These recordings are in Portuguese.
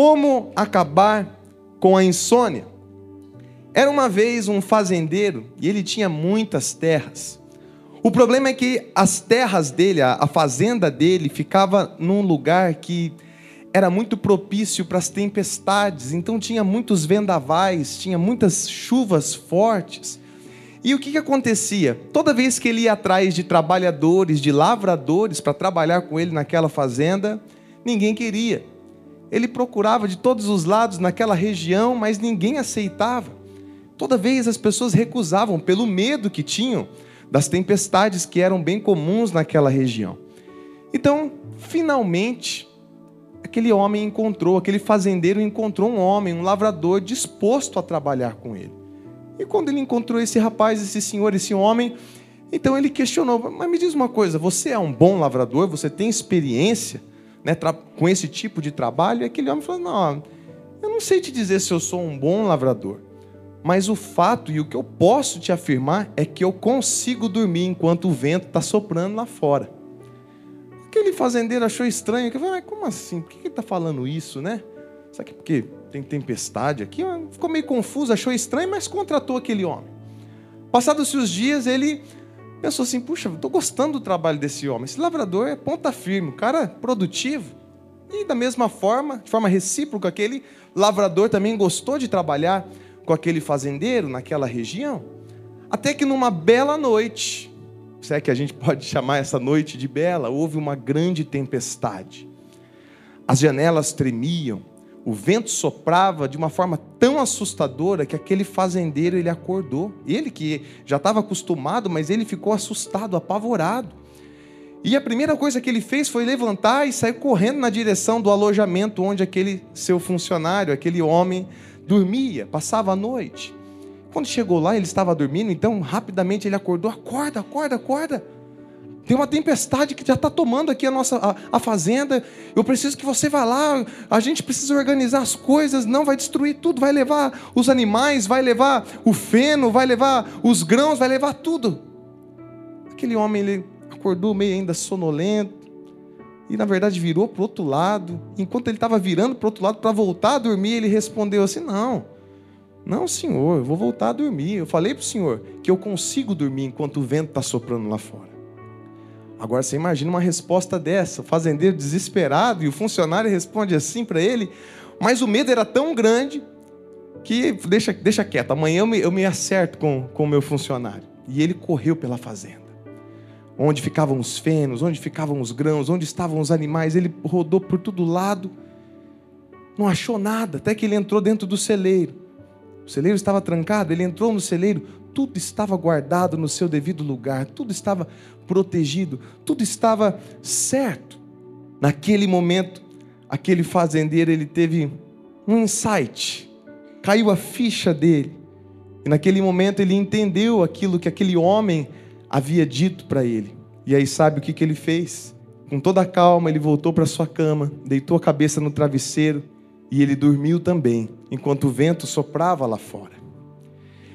Como acabar com a insônia? Era uma vez um fazendeiro e ele tinha muitas terras. O problema é que as terras dele, a fazenda dele, ficava num lugar que era muito propício para as tempestades, então tinha muitos vendavais, tinha muitas chuvas fortes. E o que, que acontecia? Toda vez que ele ia atrás de trabalhadores, de lavradores para trabalhar com ele naquela fazenda, ninguém queria. Ele procurava de todos os lados naquela região, mas ninguém aceitava. Toda vez as pessoas recusavam pelo medo que tinham das tempestades que eram bem comuns naquela região. Então, finalmente, aquele homem encontrou, aquele fazendeiro encontrou um homem, um lavrador disposto a trabalhar com ele. E quando ele encontrou esse rapaz, esse senhor, esse homem, então ele questionou: Mas me diz uma coisa, você é um bom lavrador? Você tem experiência né, com esse tipo de trabalho? E aquele homem falou: Não, eu não sei te dizer se eu sou um bom lavrador. Mas o fato e o que eu posso te afirmar é que eu consigo dormir enquanto o vento está soprando lá fora. Aquele fazendeiro achou estranho, que falou, mas como assim? Por que ele está falando isso, né? Será que é porque tem tempestade aqui? Ficou meio confuso, achou estranho, mas contratou aquele homem. Passados os dias, ele pensou assim: puxa, estou gostando do trabalho desse homem. Esse lavrador é ponta firme, um cara produtivo. E da mesma forma, de forma recíproca, aquele lavrador também gostou de trabalhar com aquele fazendeiro naquela região. Até que numa bela noite, se é que a gente pode chamar essa noite de bela, houve uma grande tempestade. As janelas tremiam, o vento soprava de uma forma tão assustadora que aquele fazendeiro ele acordou. Ele que já estava acostumado, mas ele ficou assustado, apavorado. E a primeira coisa que ele fez foi levantar e sair correndo na direção do alojamento onde aquele seu funcionário, aquele homem, dormia, passava a noite. Quando chegou lá, ele estava dormindo, então rapidamente ele acordou: acorda, acorda, acorda. Tem uma tempestade que já está tomando aqui a nossa a, a, fazenda. Eu preciso que você vá lá. A gente precisa organizar as coisas. Não vai destruir tudo. Vai levar os animais, vai levar o feno, vai levar os grãos, vai levar tudo. Aquele homem ele acordou meio ainda sonolento e na verdade virou para o outro lado. Enquanto ele estava virando para o outro lado para voltar a dormir, ele respondeu assim: Não, não, senhor, eu vou voltar a dormir. Eu falei para o senhor que eu consigo dormir enquanto o vento está soprando lá fora. Agora você imagina uma resposta dessa, o fazendeiro desesperado e o funcionário responde assim para ele, mas o medo era tão grande que deixa, deixa quieto, amanhã eu me, eu me acerto com, o meu funcionário. E ele correu pela fazenda, onde ficavam os fenos, onde ficavam os grãos, onde estavam os animais, ele rodou por todo lado, não achou nada, até que ele entrou dentro do celeiro. O celeiro estava trancado, ele entrou no celeiro, tudo estava guardado no seu devido lugar, tudo estava protegido, tudo estava certo. Naquele momento, aquele fazendeiro ele teve um insight, caiu a ficha dele. E naquele momento ele entendeu aquilo que aquele homem havia dito para ele. E aí sabe o que, que ele fez? Com toda a calma, ele voltou para sua cama, deitou a cabeça no travesseiro e ele dormiu também, enquanto o vento soprava lá fora.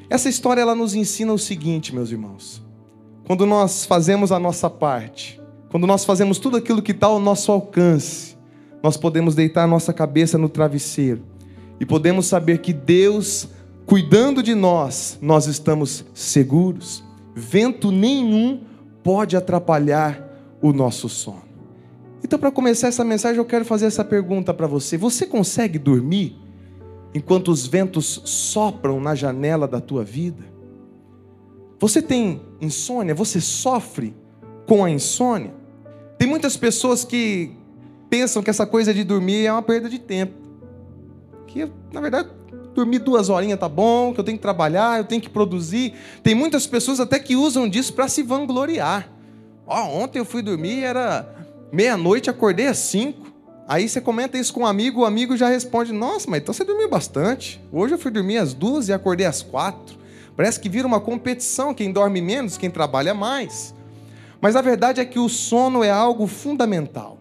Essa história ela nos ensina o seguinte, meus irmãos. Quando nós fazemos a nossa parte, quando nós fazemos tudo aquilo que está ao nosso alcance, nós podemos deitar a nossa cabeça no travesseiro e podemos saber que Deus, cuidando de nós, nós estamos seguros. Vento nenhum pode atrapalhar o nosso sono. Então, para começar essa mensagem, eu quero fazer essa pergunta para você: Você consegue dormir? enquanto os ventos sopram na janela da tua vida? Você tem insônia? Você sofre com a insônia? Tem muitas pessoas que pensam que essa coisa de dormir é uma perda de tempo. Que, na verdade, dormir duas horinhas tá bom, que eu tenho que trabalhar, eu tenho que produzir. Tem muitas pessoas até que usam disso para se vangloriar. Ó, oh, ontem eu fui dormir, era meia-noite, acordei às cinco. Aí você comenta isso com um amigo, o amigo já responde: Nossa, mas então você dormiu bastante. Hoje eu fui dormir às duas e acordei às quatro. Parece que vira uma competição: quem dorme menos, quem trabalha mais. Mas a verdade é que o sono é algo fundamental.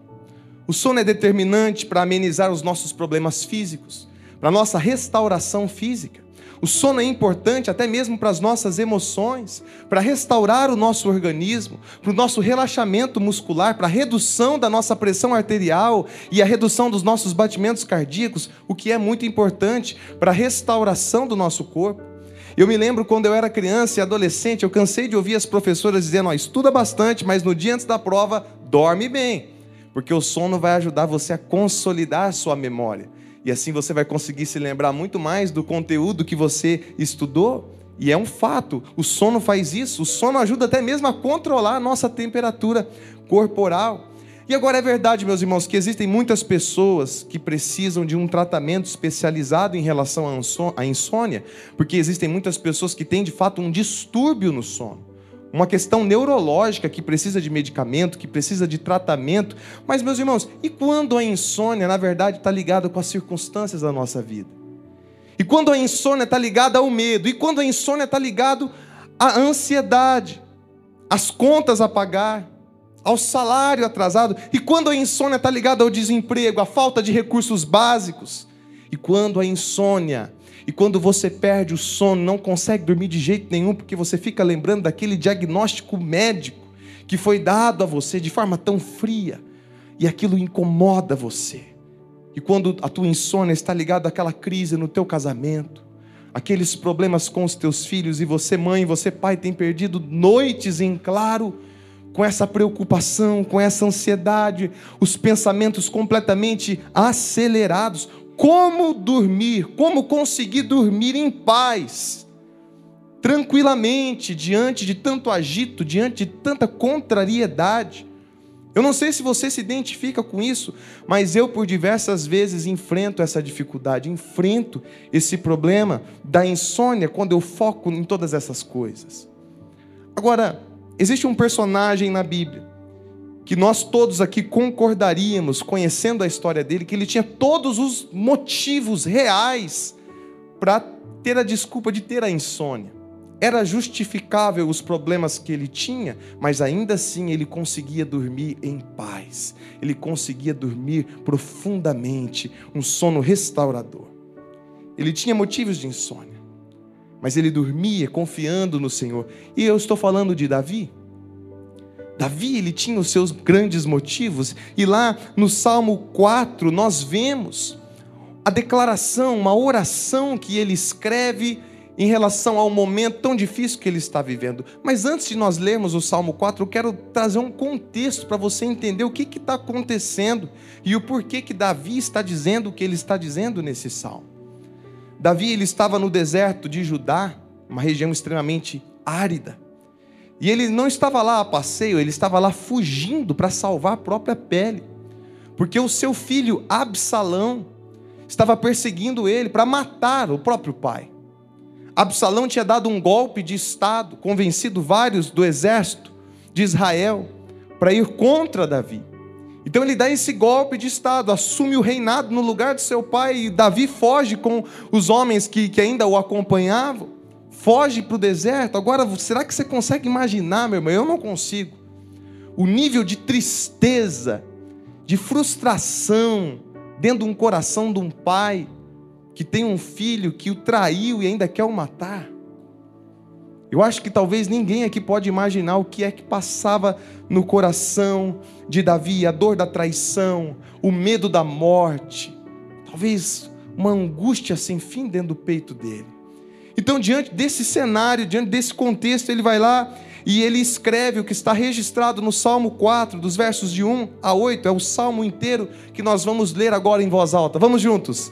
O sono é determinante para amenizar os nossos problemas físicos, para a nossa restauração física. O sono é importante até mesmo para as nossas emoções, para restaurar o nosso organismo, para o nosso relaxamento muscular, para a redução da nossa pressão arterial e a redução dos nossos batimentos cardíacos, o que é muito importante para a restauração do nosso corpo. Eu me lembro quando eu era criança e adolescente, eu cansei de ouvir as professoras dizendo: oh, estuda bastante, mas no dia antes da prova, dorme bem, porque o sono vai ajudar você a consolidar a sua memória. E assim você vai conseguir se lembrar muito mais do conteúdo que você estudou. E é um fato, o sono faz isso. O sono ajuda até mesmo a controlar a nossa temperatura corporal. E agora é verdade, meus irmãos, que existem muitas pessoas que precisam de um tratamento especializado em relação à insônia, porque existem muitas pessoas que têm de fato um distúrbio no sono uma questão neurológica que precisa de medicamento, que precisa de tratamento. Mas, meus irmãos, e quando a insônia, na verdade, está ligada com as circunstâncias da nossa vida? E quando a insônia está ligada ao medo? E quando a insônia está ligada à ansiedade, às contas a pagar, ao salário atrasado? E quando a insônia está ligada ao desemprego, à falta de recursos básicos? E quando a insônia e quando você perde o sono, não consegue dormir de jeito nenhum, porque você fica lembrando daquele diagnóstico médico que foi dado a você de forma tão fria, e aquilo incomoda você. E quando a tua insônia está ligada àquela crise no teu casamento, aqueles problemas com os teus filhos, e você, mãe, você, pai, tem perdido noites em claro, com essa preocupação, com essa ansiedade, os pensamentos completamente acelerados, como dormir, como conseguir dormir em paz, tranquilamente, diante de tanto agito, diante de tanta contrariedade. Eu não sei se você se identifica com isso, mas eu por diversas vezes enfrento essa dificuldade, enfrento esse problema da insônia quando eu foco em todas essas coisas. Agora, existe um personagem na Bíblia que nós todos aqui concordaríamos, conhecendo a história dele, que ele tinha todos os motivos reais para ter a desculpa de ter a insônia. Era justificável os problemas que ele tinha, mas ainda assim ele conseguia dormir em paz. Ele conseguia dormir profundamente, um sono restaurador. Ele tinha motivos de insônia, mas ele dormia confiando no Senhor. E eu estou falando de Davi. Davi, ele tinha os seus grandes motivos, e lá no Salmo 4 nós vemos a declaração, uma oração que ele escreve em relação ao momento tão difícil que ele está vivendo. Mas antes de nós lermos o Salmo 4, eu quero trazer um contexto para você entender o que está acontecendo e o porquê que Davi está dizendo o que ele está dizendo nesse salmo. Davi ele estava no deserto de Judá, uma região extremamente árida. E ele não estava lá a passeio, ele estava lá fugindo para salvar a própria pele. Porque o seu filho Absalão estava perseguindo ele para matar o próprio pai. Absalão tinha dado um golpe de estado, convencido vários do exército de Israel para ir contra Davi. Então ele dá esse golpe de estado, assume o reinado no lugar de seu pai, e Davi foge com os homens que, que ainda o acompanhavam foge para o deserto. Agora, será que você consegue imaginar, meu irmão? Eu não consigo. O nível de tristeza, de frustração dentro de um coração de um pai que tem um filho que o traiu e ainda quer o matar. Eu acho que talvez ninguém aqui pode imaginar o que é que passava no coração de Davi, a dor da traição, o medo da morte, talvez uma angústia sem fim dentro do peito dele. Então, diante desse cenário, diante desse contexto, ele vai lá e ele escreve o que está registrado no Salmo 4, dos versos de 1 a 8, é o salmo inteiro que nós vamos ler agora em voz alta. Vamos juntos.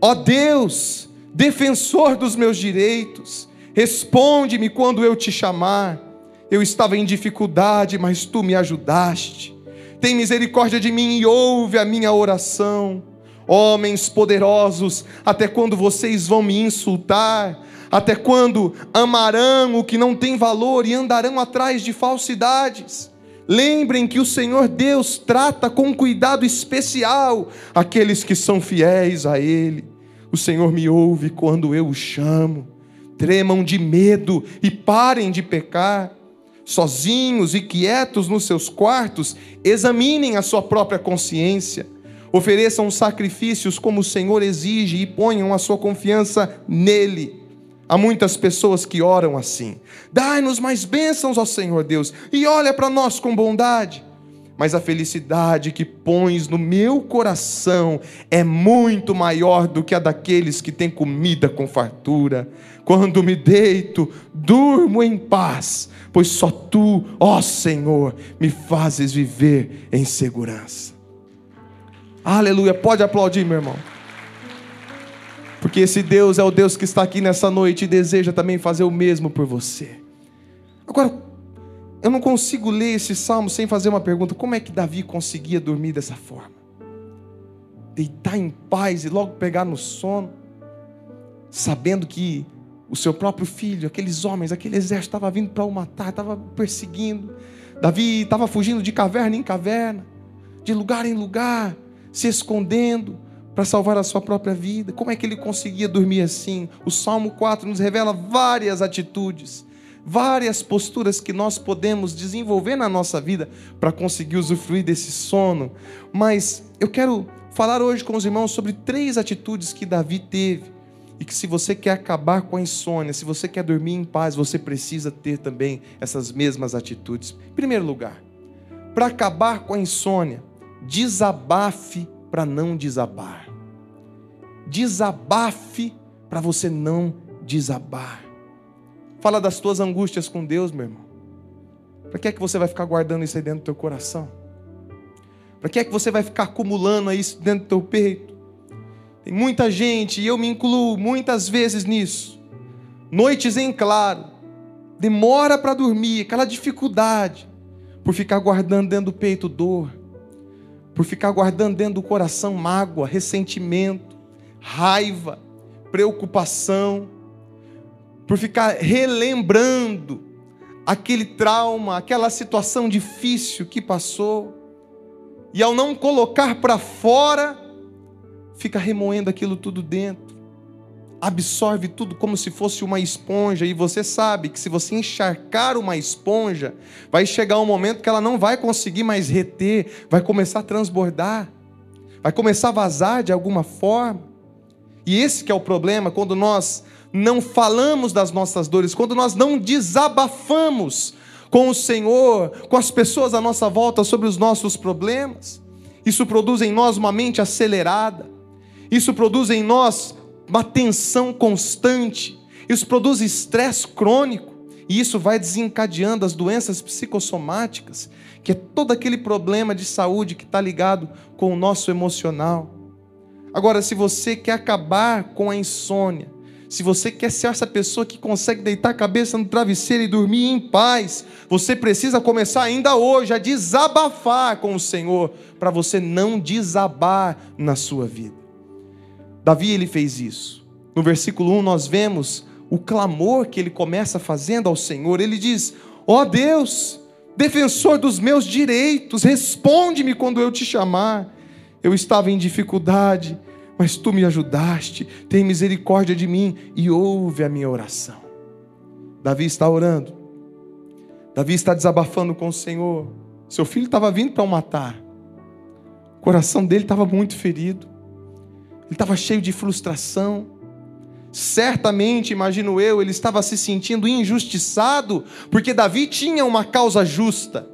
Ó Deus, defensor dos meus direitos, responde-me quando eu te chamar. Eu estava em dificuldade, mas tu me ajudaste. Tem misericórdia de mim e ouve a minha oração. Homens poderosos, até quando vocês vão me insultar? Até quando amarão o que não tem valor e andarão atrás de falsidades? Lembrem que o Senhor Deus trata com cuidado especial aqueles que são fiéis a Ele. O Senhor me ouve quando eu o chamo. Tremam de medo e parem de pecar. Sozinhos e quietos nos seus quartos, examinem a sua própria consciência Ofereçam sacrifícios como o Senhor exige e ponham a sua confiança nele. Há muitas pessoas que oram assim: Dai-nos mais bênçãos, ó Senhor Deus, e olha para nós com bondade. Mas a felicidade que pões no meu coração é muito maior do que a daqueles que têm comida com fartura. Quando me deito, durmo em paz, pois só tu, ó Senhor, me fazes viver em segurança. Aleluia. Pode aplaudir, meu irmão. Porque esse Deus é o Deus que está aqui nessa noite e deseja também fazer o mesmo por você. Agora, eu não consigo ler esse salmo sem fazer uma pergunta: como é que Davi conseguia dormir dessa forma? Deitar em paz e logo pegar no sono, sabendo que o seu próprio filho, aqueles homens, aquele exército estava vindo para o matar, estava perseguindo. Davi estava fugindo de caverna em caverna, de lugar em lugar, se escondendo para salvar a sua própria vida. Como é que ele conseguia dormir assim? O Salmo 4 nos revela várias atitudes, várias posturas que nós podemos desenvolver na nossa vida para conseguir usufruir desse sono. Mas eu quero falar hoje com os irmãos sobre três atitudes que Davi teve. E que se você quer acabar com a insônia, se você quer dormir em paz, você precisa ter também essas mesmas atitudes. Em primeiro lugar, para acabar com a insônia, desabafe para não desabar. Desabafe para você não desabar. Fala das tuas angústias com Deus, meu irmão. Para que é que você vai ficar guardando isso aí dentro do teu coração? Para que é que você vai ficar acumulando isso dentro do teu peito? Tem muita gente, e eu me incluo muitas vezes nisso. Noites em claro, demora para dormir, aquela dificuldade, por ficar guardando dentro do peito dor por ficar guardando dentro do coração mágoa, ressentimento, raiva, preocupação, por ficar relembrando aquele trauma, aquela situação difícil que passou, e ao não colocar para fora, fica remoendo aquilo tudo dentro. Absorve tudo como se fosse uma esponja, e você sabe que se você encharcar uma esponja, vai chegar um momento que ela não vai conseguir mais reter, vai começar a transbordar, vai começar a vazar de alguma forma. E esse que é o problema quando nós não falamos das nossas dores, quando nós não desabafamos com o Senhor, com as pessoas à nossa volta sobre os nossos problemas. Isso produz em nós uma mente acelerada. Isso produz em nós uma tensão constante, isso produz estresse crônico, e isso vai desencadeando as doenças psicossomáticas, que é todo aquele problema de saúde que está ligado com o nosso emocional. Agora, se você quer acabar com a insônia, se você quer ser essa pessoa que consegue deitar a cabeça no travesseiro e dormir em paz, você precisa começar ainda hoje a desabafar com o Senhor, para você não desabar na sua vida. Davi ele fez isso. No versículo 1 nós vemos o clamor que ele começa fazendo ao Senhor. Ele diz: Ó oh Deus, defensor dos meus direitos, responde-me quando eu te chamar. Eu estava em dificuldade, mas tu me ajudaste. Tem misericórdia de mim e ouve a minha oração. Davi está orando. Davi está desabafando com o Senhor. Seu filho estava vindo para o matar. O coração dele estava muito ferido. Ele estava cheio de frustração. Certamente, imagino eu, ele estava se sentindo injustiçado, porque Davi tinha uma causa justa.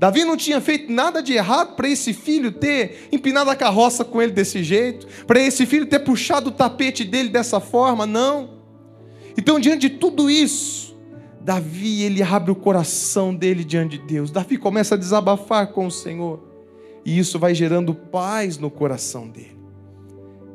Davi não tinha feito nada de errado para esse filho ter empinado a carroça com ele desse jeito, para esse filho ter puxado o tapete dele dessa forma, não. Então, diante de tudo isso, Davi, ele abre o coração dele diante de Deus. Davi começa a desabafar com o Senhor. E isso vai gerando paz no coração dele.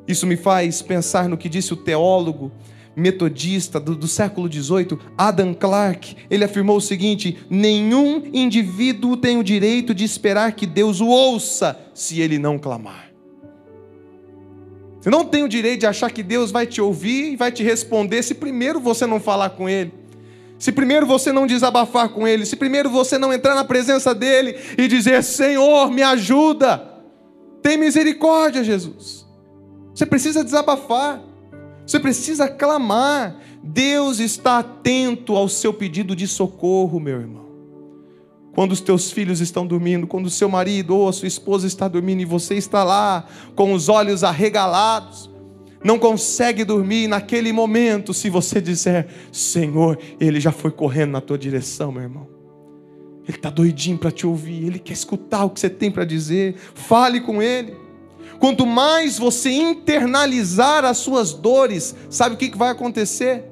Isso me faz pensar no que disse o teólogo metodista do, do, século XVIII, Adam Clarke. Ele afirmou o seguinte: nenhum indivíduo tem o direito de esperar que Deus o ouça se ele não clamar. Você não tem o direito de achar que Deus vai te ouvir e vai te responder se primeiro você não falar com Ele. Se primeiro você não desabafar com Ele, se primeiro você não entrar na presença dEle e dizer: Senhor, me ajuda, tem misericórdia, Jesus. Você precisa desabafar. Você precisa clamar. Deus está atento ao seu pedido de socorro, meu irmão. Quando os teus filhos estão dormindo, quando o seu marido ou a sua esposa está dormindo e você está lá com os olhos arregalados, não consegue dormir naquele momento se você disser: Senhor, Ele já foi correndo na tua direção, meu irmão. Ele está doidinho para te ouvir, Ele quer escutar o que você tem para dizer. Fale com Ele. Quanto mais você internalizar as suas dores, sabe o que vai acontecer?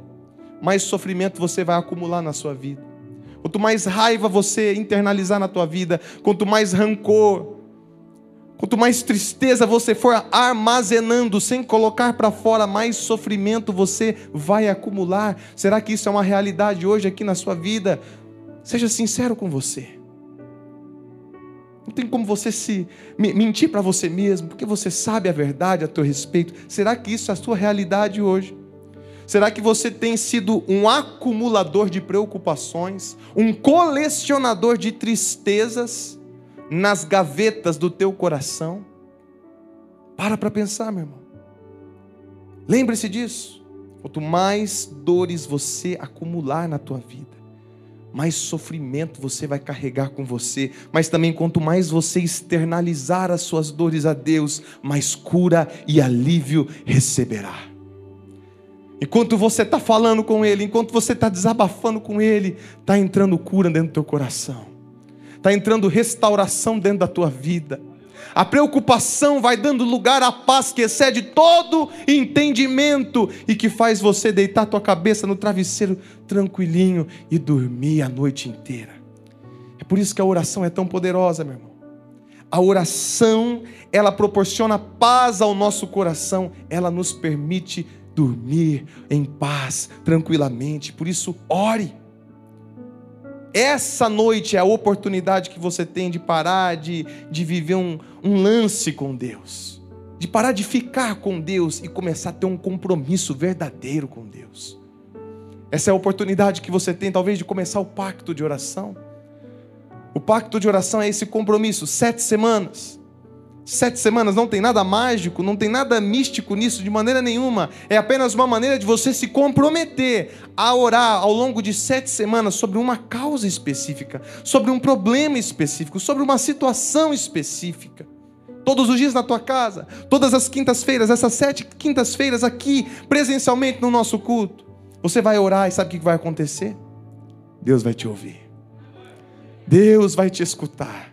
Mais sofrimento você vai acumular na sua vida. Quanto mais raiva você internalizar na tua vida, quanto mais rancor, quanto mais tristeza você for armazenando sem colocar para fora, mais sofrimento você vai acumular. Será que isso é uma realidade hoje aqui na sua vida? Seja sincero com você. Não tem como você se mentir para você mesmo, porque você sabe a verdade a teu respeito. Será que isso é a sua realidade hoje? Será que você tem sido um acumulador de preocupações, um colecionador de tristezas nas gavetas do teu coração? Para para pensar, meu irmão. Lembre-se disso. Quanto mais dores você acumular na tua vida, mais sofrimento você vai carregar com você, mas também quanto mais você externalizar as suas dores a Deus, mais cura e alívio receberá. Enquanto você está falando com Ele, enquanto você está desabafando com Ele, está entrando cura dentro do teu coração, está entrando restauração dentro da tua vida. A preocupação vai dando lugar à paz que excede todo entendimento e que faz você deitar tua cabeça no travesseiro tranquilinho e dormir a noite inteira. É por isso que a oração é tão poderosa, meu irmão. A oração, ela proporciona paz ao nosso coração, ela nos permite dormir em paz, tranquilamente. Por isso, ore. Essa noite é a oportunidade que você tem de parar de, de viver um, um lance com Deus, de parar de ficar com Deus e começar a ter um compromisso verdadeiro com Deus. Essa é a oportunidade que você tem, talvez, de começar o pacto de oração. O pacto de oração é esse compromisso, sete semanas. Sete semanas não tem nada mágico, não tem nada místico nisso de maneira nenhuma. É apenas uma maneira de você se comprometer a orar ao longo de sete semanas sobre uma causa específica, sobre um problema específico, sobre uma situação específica. Todos os dias na tua casa, todas as quintas-feiras, essas sete quintas-feiras aqui, presencialmente no nosso culto. Você vai orar e sabe o que vai acontecer? Deus vai te ouvir. Deus vai te escutar.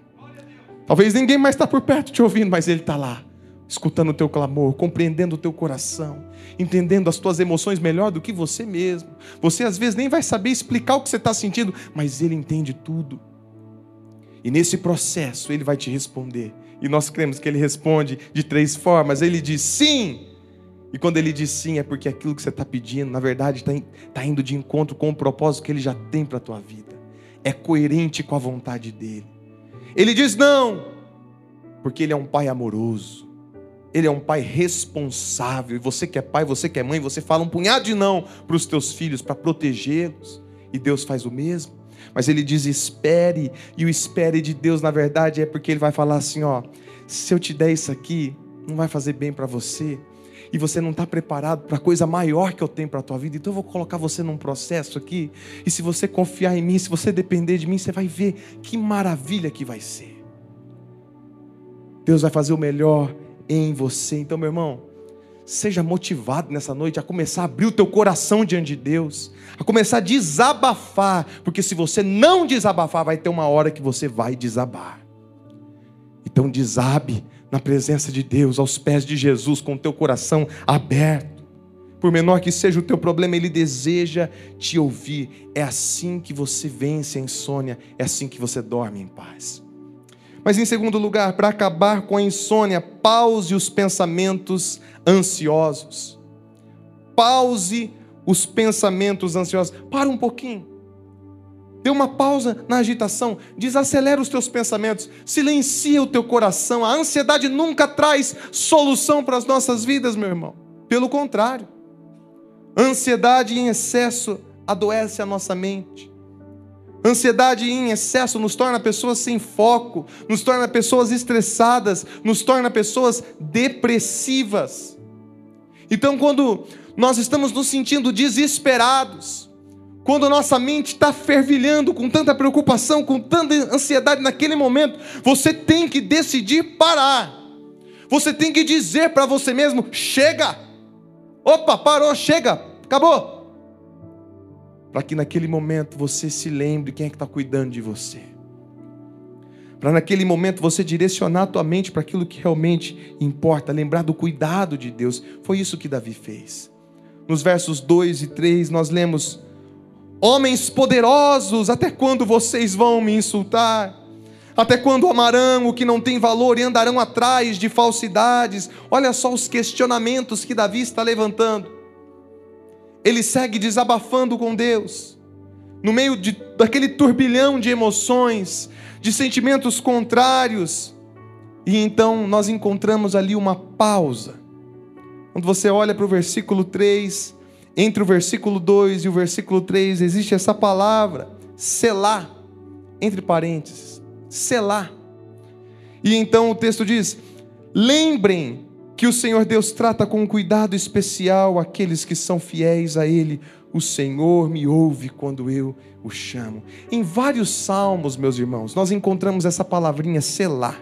Talvez ninguém mais está por perto te ouvindo, mas Ele está lá, escutando o teu clamor, compreendendo o teu coração, entendendo as tuas emoções melhor do que você mesmo. Você às vezes nem vai saber explicar o que você está sentindo, mas Ele entende tudo. E nesse processo Ele vai te responder. E nós cremos que Ele responde de três formas. Ele diz sim. E quando Ele diz sim, é porque aquilo que você está pedindo, na verdade, está tá indo de encontro com o propósito que Ele já tem para a tua vida. É coerente com a vontade dEle. Ele diz não, porque ele é um pai amoroso. Ele é um pai responsável. E você que é pai, você que é mãe, você fala um punhado de não para os teus filhos, para protegê-los. E Deus faz o mesmo. Mas ele diz: espere. E o espere de Deus, na verdade, é porque ele vai falar assim: ó, se eu te der isso aqui, não vai fazer bem para você e você não está preparado para a coisa maior que eu tenho para a tua vida, então eu vou colocar você num processo aqui, e se você confiar em mim, se você depender de mim, você vai ver que maravilha que vai ser. Deus vai fazer o melhor em você. Então, meu irmão, seja motivado nessa noite a começar a abrir o teu coração diante de Deus, a começar a desabafar, porque se você não desabafar, vai ter uma hora que você vai desabar. Então, desabe na presença de Deus, aos pés de Jesus, com o teu coração aberto. Por menor que seja o teu problema, Ele deseja te ouvir. É assim que você vence a insônia, é assim que você dorme em paz. Mas em segundo lugar, para acabar com a insônia, pause os pensamentos ansiosos. Pause os pensamentos ansiosos. Para um pouquinho. Dê uma pausa na agitação, desacelera os teus pensamentos, silencia o teu coração. A ansiedade nunca traz solução para as nossas vidas, meu irmão. Pelo contrário, ansiedade em excesso adoece a nossa mente. Ansiedade em excesso nos torna pessoas sem foco, nos torna pessoas estressadas, nos torna pessoas depressivas. Então, quando nós estamos nos sentindo desesperados, quando nossa mente está fervilhando com tanta preocupação, com tanta ansiedade naquele momento, você tem que decidir parar. Você tem que dizer para você mesmo: chega, Opa, parou, chega, acabou. Para que naquele momento você se lembre quem é que está cuidando de você. Para naquele momento você direcionar a tua mente para aquilo que realmente importa, lembrar do cuidado de Deus. Foi isso que Davi fez. Nos versos 2 e 3 nós lemos: Homens poderosos, até quando vocês vão me insultar? Até quando amarão o que não tem valor e andarão atrás de falsidades? Olha só os questionamentos que Davi está levantando. Ele segue desabafando com Deus, no meio de, daquele turbilhão de emoções, de sentimentos contrários. E então nós encontramos ali uma pausa. Quando você olha para o versículo 3, entre o versículo 2 e o versículo 3, existe essa palavra, selar, entre parênteses selar. E então o texto diz: lembrem que o Senhor Deus trata com cuidado especial aqueles que são fiéis a Ele. O Senhor me ouve quando eu o chamo. Em vários salmos, meus irmãos, nós encontramos essa palavrinha selar.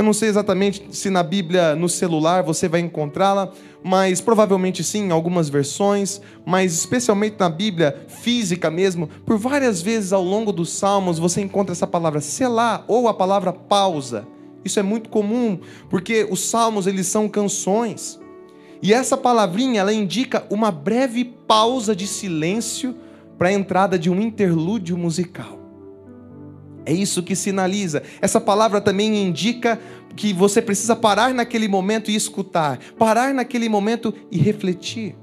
Eu não sei exatamente se na Bíblia, no celular, você vai encontrá-la, mas provavelmente sim, em algumas versões, mas especialmente na Bíblia física mesmo, por várias vezes ao longo dos Salmos você encontra essa palavra selar ou a palavra pausa. Isso é muito comum, porque os Salmos eles são canções. E essa palavrinha ela indica uma breve pausa de silêncio para a entrada de um interlúdio musical. É isso que sinaliza. Essa palavra também indica que você precisa parar naquele momento e escutar, parar naquele momento e refletir.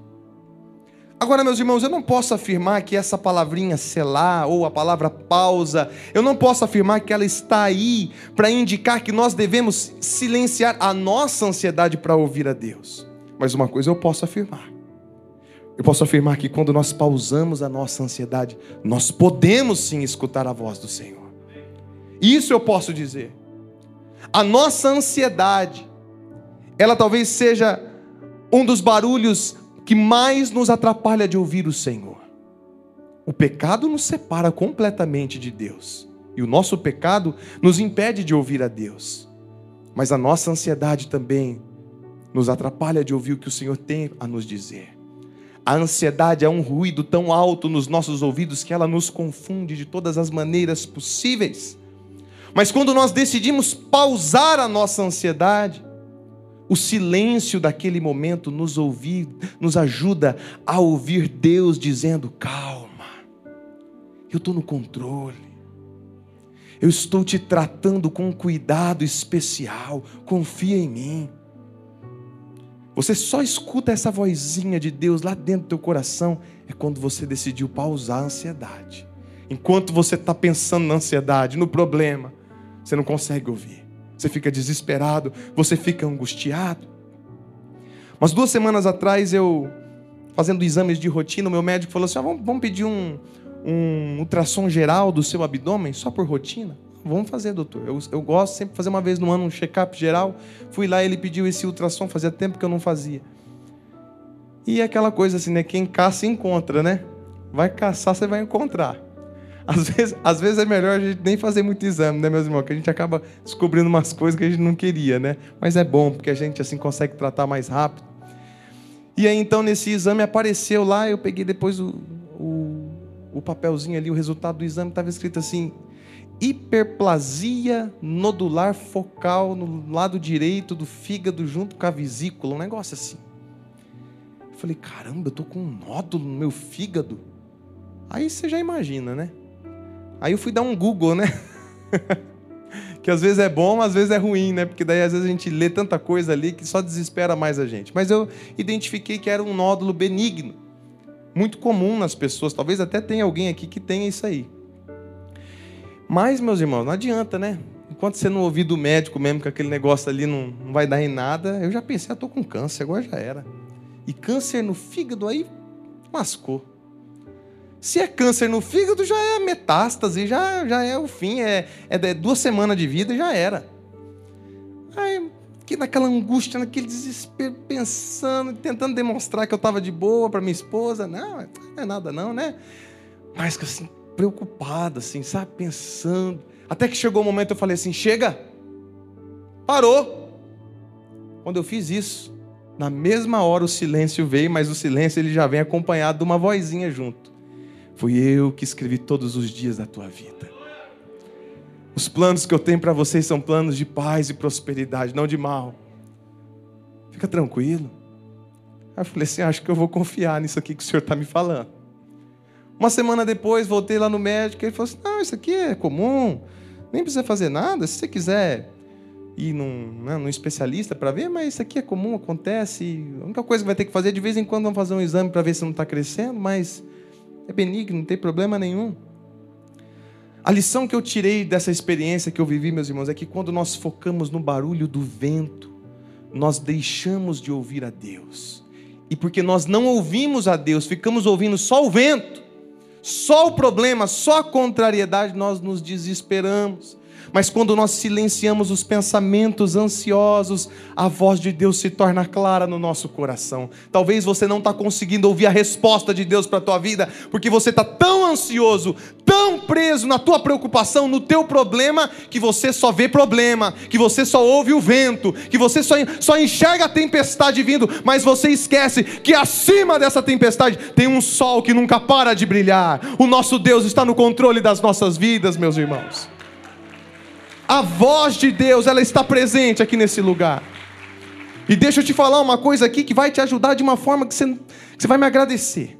Agora, meus irmãos, eu não posso afirmar que essa palavrinha selar ou a palavra pausa, eu não posso afirmar que ela está aí para indicar que nós devemos silenciar a nossa ansiedade para ouvir a Deus. Mas uma coisa eu posso afirmar. Eu posso afirmar que quando nós pausamos a nossa ansiedade, nós podemos sim escutar a voz do Senhor. Isso eu posso dizer. A nossa ansiedade, ela talvez seja um dos barulhos que mais nos atrapalha de ouvir o Senhor. O pecado nos separa completamente de Deus. E o nosso pecado nos impede de ouvir a Deus. Mas a nossa ansiedade também nos atrapalha de ouvir o que o Senhor tem a nos dizer. A ansiedade é um ruído tão alto nos nossos ouvidos que ela nos confunde de todas as maneiras possíveis. Mas quando nós decidimos pausar a nossa ansiedade, o silêncio daquele momento nos ouvir, nos ajuda a ouvir Deus dizendo: calma, eu estou no controle, eu estou te tratando com cuidado especial, confia em mim. Você só escuta essa vozinha de Deus lá dentro do teu coração é quando você decidiu pausar a ansiedade. Enquanto você está pensando na ansiedade, no problema, você não consegue ouvir. Você fica desesperado, você fica angustiado. Mas duas semanas atrás, eu, fazendo exames de rotina, o meu médico falou assim: ah, vamos, vamos pedir um, um ultrassom geral do seu abdômen, só por rotina? Vamos fazer, doutor. Eu, eu gosto sempre de fazer uma vez no ano um check-up geral. Fui lá, ele pediu esse ultrassom, fazia tempo que eu não fazia. E é aquela coisa assim, né? Quem caça, encontra, né? Vai caçar, você vai encontrar. Às vezes, às vezes é melhor a gente nem fazer muito exame, né, meus irmãos? Que a gente acaba descobrindo umas coisas que a gente não queria, né? Mas é bom, porque a gente assim consegue tratar mais rápido. E aí então nesse exame apareceu lá, eu peguei depois o, o, o papelzinho ali, o resultado do exame estava escrito assim: hiperplasia nodular focal no lado direito do fígado junto com a vesícula, um negócio assim. Eu falei, caramba, eu tô com um nódulo no meu fígado. Aí você já imagina, né? Aí eu fui dar um Google, né? que às vezes é bom, às vezes é ruim, né? Porque daí às vezes a gente lê tanta coisa ali que só desespera mais a gente. Mas eu identifiquei que era um nódulo benigno, muito comum nas pessoas. Talvez até tenha alguém aqui que tenha isso aí. Mas, meus irmãos, não adianta, né? Enquanto você não ouvir do médico mesmo que aquele negócio ali não, não vai dar em nada, eu já pensei, eu ah, tô com câncer, agora já era. E câncer no fígado aí lascou. Se é câncer no fígado, já é metástase, já, já é o fim, é, é duas semanas de vida e já era. Aí, que naquela angústia, naquele desespero, pensando, tentando demonstrar que eu estava de boa para minha esposa. Não, não é nada não, né? Mas assim, preocupado, assim, sabe? Pensando. Até que chegou o um momento eu falei assim: chega, parou. Quando eu fiz isso, Na mesma hora o silêncio veio, mas o silêncio ele já vem acompanhado de uma vozinha junto. Fui eu que escrevi todos os dias da tua vida. Os planos que eu tenho para vocês são planos de paz e prosperidade, não de mal. Fica tranquilo. Aí eu falei assim: acho que eu vou confiar nisso aqui que o senhor está me falando. Uma semana depois, voltei lá no médico e ele falou assim: não, isso aqui é comum, nem precisa fazer nada. Se você quiser ir num, né, num especialista para ver, mas isso aqui é comum, acontece. A única coisa que vai ter que fazer, de vez em quando, vamos fazer um exame para ver se não está crescendo, mas é benigno, não tem problema nenhum. A lição que eu tirei dessa experiência que eu vivi, meus irmãos, é que quando nós focamos no barulho do vento, nós deixamos de ouvir a Deus. E porque nós não ouvimos a Deus, ficamos ouvindo só o vento, só o problema, só a contrariedade, nós nos desesperamos. Mas quando nós silenciamos os pensamentos ansiosos, a voz de Deus se torna clara no nosso coração. Talvez você não está conseguindo ouvir a resposta de Deus para a tua vida, porque você está tão ansioso, tão preso na tua preocupação, no teu problema, que você só vê problema, que você só ouve o vento, que você só, só enxerga a tempestade vindo, mas você esquece que acima dessa tempestade tem um sol que nunca para de brilhar. O nosso Deus está no controle das nossas vidas, meus irmãos. A voz de Deus, ela está presente aqui nesse lugar. E deixa eu te falar uma coisa aqui que vai te ajudar de uma forma que você, que você vai me agradecer.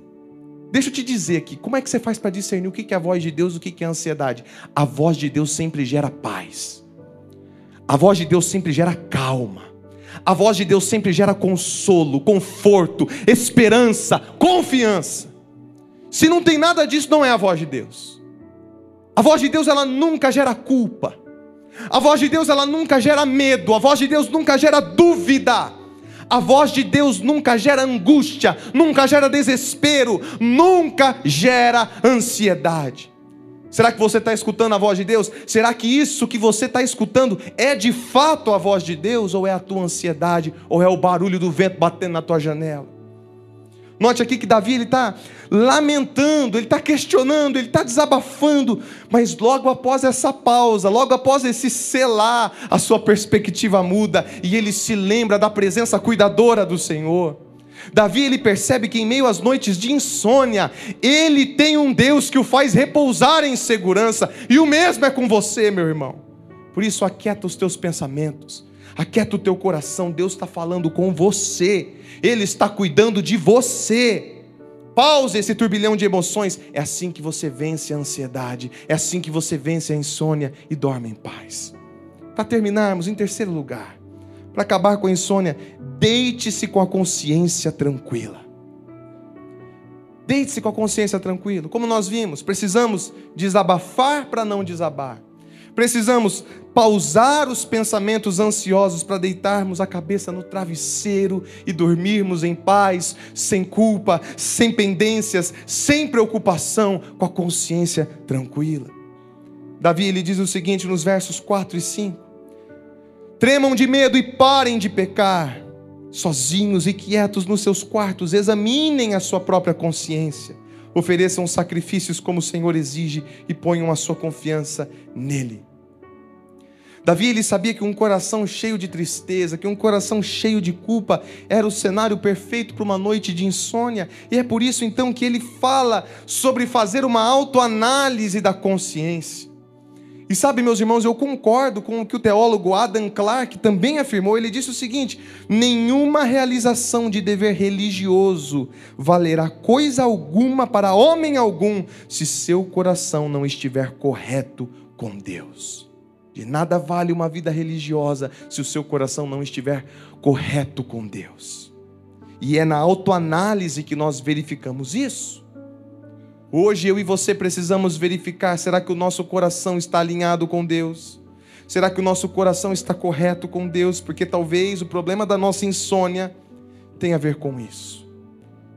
Deixa eu te dizer aqui, como é que você faz para discernir o que é a voz de Deus e o que é a ansiedade? A voz de Deus sempre gera paz. A voz de Deus sempre gera calma. A voz de Deus sempre gera consolo, conforto, esperança, confiança. Se não tem nada disso, não é a voz de Deus. A voz de Deus ela nunca gera culpa. A voz de Deus ela nunca gera medo, a voz de Deus nunca gera dúvida. A voz de Deus nunca gera angústia, nunca gera desespero, nunca gera ansiedade. Será que você está escutando a voz de Deus? Será que isso que você está escutando é de fato a voz de Deus? Ou é a tua ansiedade? Ou é o barulho do vento batendo na tua janela? Note aqui que Davi ele está lamentando, ele está questionando, ele está desabafando, mas logo após essa pausa, logo após esse selar, a sua perspectiva muda e ele se lembra da presença cuidadora do Senhor. Davi ele percebe que em meio às noites de insônia, ele tem um Deus que o faz repousar em segurança, e o mesmo é com você, meu irmão. Por isso, aquieta os teus pensamentos, aquieta o teu coração, Deus está falando com você, Ele está cuidando de você. Pause esse turbilhão de emoções. É assim que você vence a ansiedade, é assim que você vence a insônia e dorme em paz. Para terminarmos, em terceiro lugar, para acabar com a insônia, deite-se com a consciência tranquila. Deite-se com a consciência tranquila. Como nós vimos, precisamos desabafar para não desabar. Precisamos pausar os pensamentos ansiosos para deitarmos a cabeça no travesseiro e dormirmos em paz, sem culpa, sem pendências, sem preocupação, com a consciência tranquila. Davi ele diz o seguinte nos versos 4 e 5: Tremam de medo e parem de pecar, sozinhos e quietos nos seus quartos, examinem a sua própria consciência, ofereçam sacrifícios como o Senhor exige e ponham a sua confiança nele. Davi ele sabia que um coração cheio de tristeza, que um coração cheio de culpa era o cenário perfeito para uma noite de insônia, e é por isso então que ele fala sobre fazer uma autoanálise da consciência. E sabe, meus irmãos, eu concordo com o que o teólogo Adam Clarke também afirmou. Ele disse o seguinte: nenhuma realização de dever religioso valerá coisa alguma para homem algum se seu coração não estiver correto com Deus. De nada vale uma vida religiosa se o seu coração não estiver correto com Deus. E é na autoanálise que nós verificamos isso. Hoje eu e você precisamos verificar: será que o nosso coração está alinhado com Deus? Será que o nosso coração está correto com Deus? Porque talvez o problema da nossa insônia tenha a ver com isso.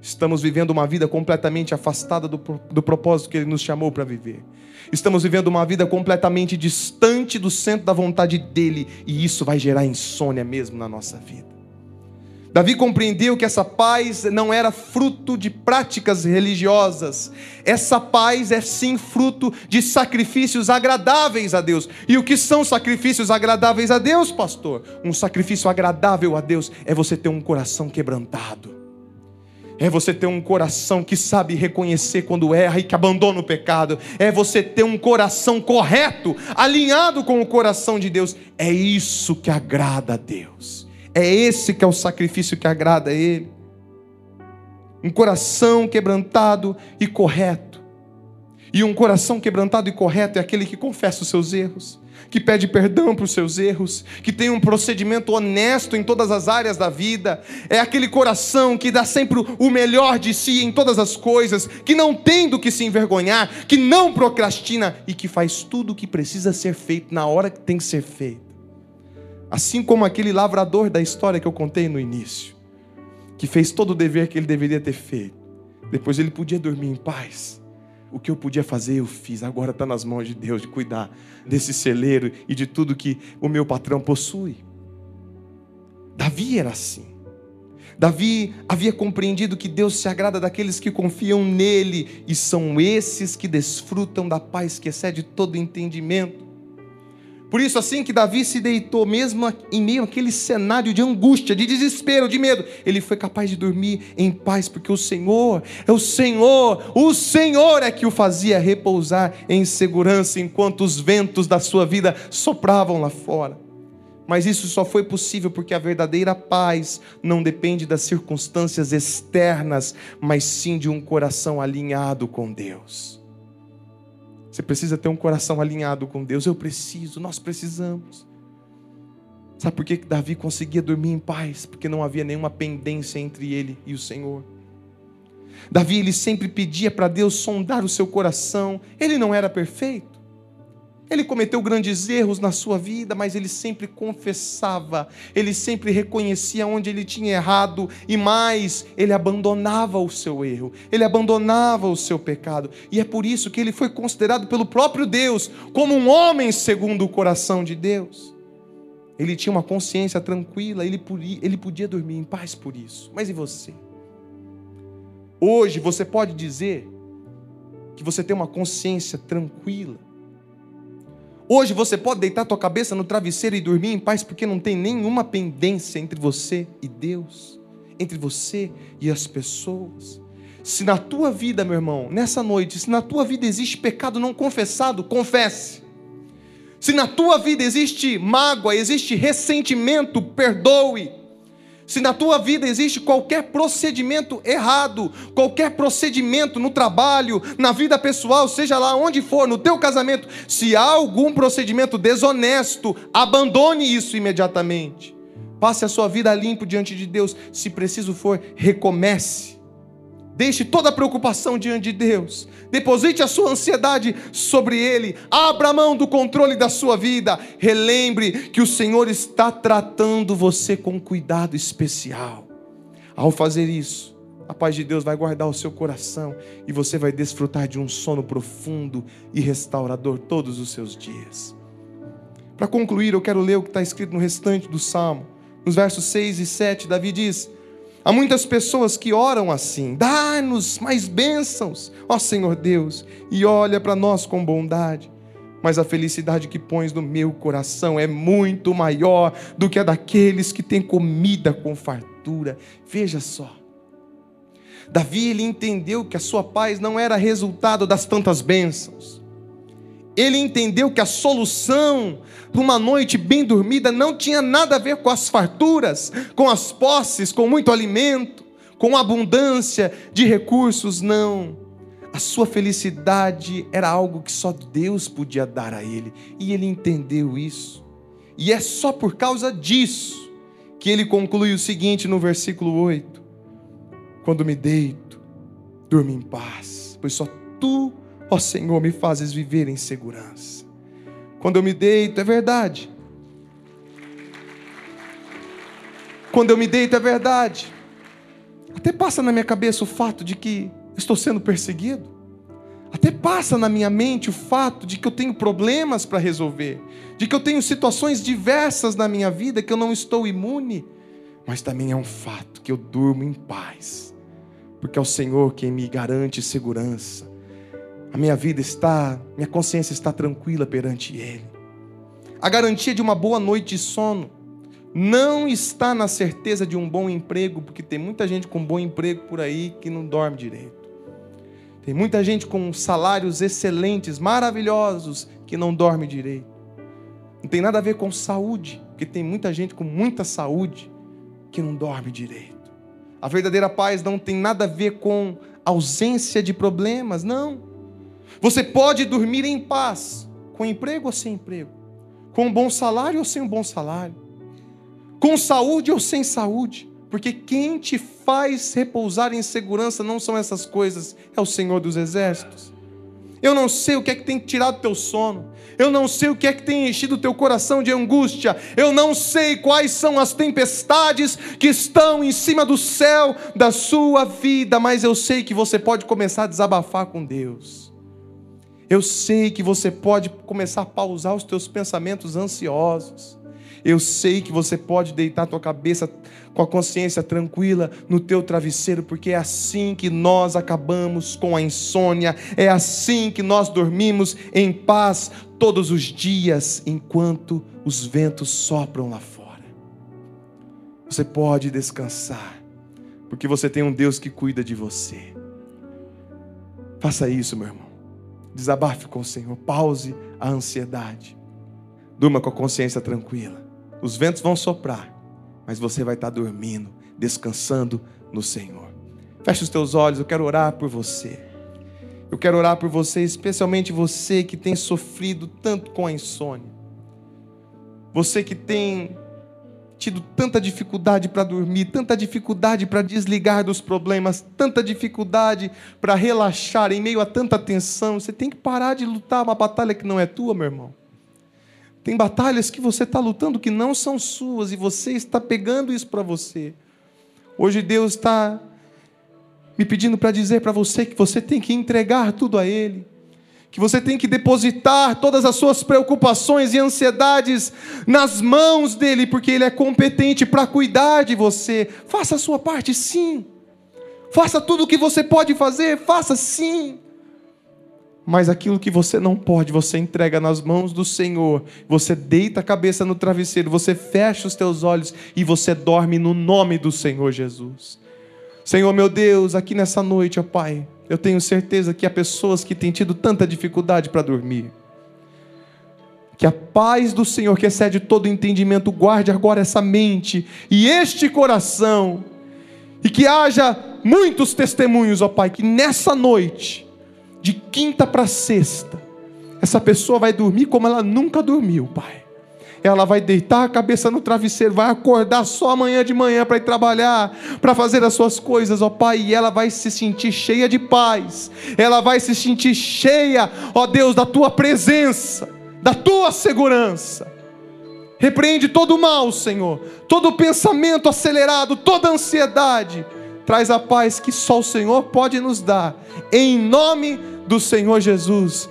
Estamos vivendo uma vida completamente afastada do, do propósito que Ele nos chamou para viver. Estamos vivendo uma vida completamente distante do centro da vontade dele, e isso vai gerar insônia mesmo na nossa vida. Davi compreendeu que essa paz não era fruto de práticas religiosas. Essa paz é sim fruto de sacrifícios agradáveis a Deus. E o que são sacrifícios agradáveis a Deus, pastor? Um sacrifício agradável a Deus é você ter um coração quebrantado. É você ter um coração que sabe reconhecer quando erra e que abandona o pecado. É você ter um coração correto, alinhado com o coração de Deus. É isso que agrada a Deus. É esse que é o sacrifício que agrada a Ele. Um coração quebrantado e correto. E um coração quebrantado e correto é aquele que confessa os seus erros, que pede perdão para os seus erros, que tem um procedimento honesto em todas as áreas da vida. É aquele coração que dá sempre o melhor de si em todas as coisas, que não tem do que se envergonhar, que não procrastina e que faz tudo o que precisa ser feito na hora que tem que ser feito. Assim como aquele lavrador da história que eu contei no início, que fez todo o dever que ele deveria ter feito. Depois ele podia dormir em paz. O que eu podia fazer, eu fiz. Agora está nas mãos de Deus de cuidar desse celeiro e de tudo que o meu patrão possui. Davi era assim. Davi havia compreendido que Deus se agrada daqueles que confiam nele, e são esses que desfrutam da paz que excede todo entendimento. Por isso, assim que Davi se deitou, mesmo em meio àquele cenário de angústia, de desespero, de medo, ele foi capaz de dormir em paz, porque o Senhor é o Senhor, o Senhor é que o fazia repousar em segurança enquanto os ventos da sua vida sopravam lá fora. Mas isso só foi possível porque a verdadeira paz não depende das circunstâncias externas, mas sim de um coração alinhado com Deus. Você precisa ter um coração alinhado com Deus. Eu preciso, nós precisamos. Sabe por que Davi conseguia dormir em paz? Porque não havia nenhuma pendência entre ele e o Senhor. Davi ele sempre pedia para Deus sondar o seu coração. Ele não era perfeito. Ele cometeu grandes erros na sua vida, mas ele sempre confessava, ele sempre reconhecia onde ele tinha errado e mais, ele abandonava o seu erro, ele abandonava o seu pecado. E é por isso que ele foi considerado pelo próprio Deus como um homem segundo o coração de Deus. Ele tinha uma consciência tranquila, ele podia, ele podia dormir em paz por isso. Mas e você? Hoje você pode dizer que você tem uma consciência tranquila Hoje você pode deitar tua cabeça no travesseiro e dormir em paz porque não tem nenhuma pendência entre você e Deus, entre você e as pessoas. Se na tua vida, meu irmão, nessa noite, se na tua vida existe pecado não confessado, confesse. Se na tua vida existe mágoa, existe ressentimento, perdoe. Se na tua vida existe qualquer procedimento errado, qualquer procedimento no trabalho, na vida pessoal, seja lá onde for, no teu casamento, se há algum procedimento desonesto, abandone isso imediatamente. Passe a sua vida limpo diante de Deus. Se preciso for, recomece. Deixe toda preocupação diante de Deus. Deposite a sua ansiedade sobre Ele. Abra mão do controle da sua vida. Relembre que o Senhor está tratando você com cuidado especial. Ao fazer isso, a paz de Deus vai guardar o seu coração e você vai desfrutar de um sono profundo e restaurador todos os seus dias. Para concluir, eu quero ler o que está escrito no restante do salmo. Nos versos 6 e 7, Davi diz Há muitas pessoas que oram assim: dá-nos mais bênçãos, ó Senhor Deus, e olha para nós com bondade. Mas a felicidade que pões no meu coração é muito maior do que a daqueles que têm comida com fartura. Veja só. Davi ele entendeu que a sua paz não era resultado das tantas bênçãos ele entendeu que a solução para uma noite bem dormida não tinha nada a ver com as farturas, com as posses, com muito alimento, com abundância de recursos, não. A sua felicidade era algo que só Deus podia dar a ele, e ele entendeu isso. E é só por causa disso que ele conclui o seguinte no versículo 8: Quando me deito, durmo em paz, pois só tu Ó oh, Senhor, me fazes viver em segurança. Quando eu me deito, é verdade. Quando eu me deito, é verdade. Até passa na minha cabeça o fato de que estou sendo perseguido. Até passa na minha mente o fato de que eu tenho problemas para resolver, de que eu tenho situações diversas na minha vida que eu não estou imune. mas também é um fato que eu durmo em paz, porque é o Senhor quem me garante segurança. A minha vida está, minha consciência está tranquila perante Ele. A garantia de uma boa noite de sono não está na certeza de um bom emprego, porque tem muita gente com bom emprego por aí que não dorme direito. Tem muita gente com salários excelentes, maravilhosos, que não dorme direito. Não tem nada a ver com saúde, porque tem muita gente com muita saúde que não dorme direito. A verdadeira paz não tem nada a ver com ausência de problemas, não. Você pode dormir em paz, com emprego ou sem emprego, com um bom salário ou sem um bom salário, com saúde ou sem saúde, porque quem te faz repousar em segurança não são essas coisas, é o Senhor dos Exércitos. Eu não sei o que é que tem tirado teu sono. Eu não sei o que é que tem enchido o teu coração de angústia. Eu não sei quais são as tempestades que estão em cima do céu da sua vida, mas eu sei que você pode começar a desabafar com Deus. Eu sei que você pode começar a pausar os teus pensamentos ansiosos. Eu sei que você pode deitar tua cabeça com a consciência tranquila no teu travesseiro, porque é assim que nós acabamos com a insônia, é assim que nós dormimos em paz todos os dias enquanto os ventos sopram lá fora. Você pode descansar, porque você tem um Deus que cuida de você. Faça isso, meu irmão. Desabafe com o Senhor, pause a ansiedade. Durma com a consciência tranquila. Os ventos vão soprar, mas você vai estar dormindo, descansando no Senhor. Feche os teus olhos, eu quero orar por você. Eu quero orar por você, especialmente você que tem sofrido tanto com a insônia. Você que tem tido tanta dificuldade para dormir, tanta dificuldade para desligar dos problemas, tanta dificuldade para relaxar em meio a tanta tensão. Você tem que parar de lutar uma batalha que não é tua, meu irmão. Tem batalhas que você está lutando que não são suas e você está pegando isso para você. Hoje Deus está me pedindo para dizer para você que você tem que entregar tudo a Ele, que você tem que depositar todas as suas preocupações e ansiedades nas mãos dEle, porque Ele é competente para cuidar de você. Faça a sua parte, sim. Faça tudo o que você pode fazer, faça sim. Mas aquilo que você não pode, você entrega nas mãos do Senhor. Você deita a cabeça no travesseiro, você fecha os teus olhos e você dorme no nome do Senhor Jesus. Senhor meu Deus, aqui nessa noite, ó Pai, eu tenho certeza que há pessoas que têm tido tanta dificuldade para dormir. Que a paz do Senhor, que excede todo entendimento, guarde agora essa mente e este coração. E que haja muitos testemunhos, ó Pai, que nessa noite de quinta para sexta, essa pessoa vai dormir como ela nunca dormiu, Pai. Ela vai deitar a cabeça no travesseiro, vai acordar só amanhã de manhã para ir trabalhar, para fazer as suas coisas, ó Pai, e ela vai se sentir cheia de paz, ela vai se sentir cheia, ó Deus, da tua presença, da tua segurança. Repreende todo o mal, Senhor, todo pensamento acelerado, toda ansiedade. Traz a paz que só o Senhor pode nos dar, em nome do Senhor Jesus.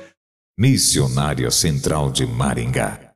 Missionária Central de Maringá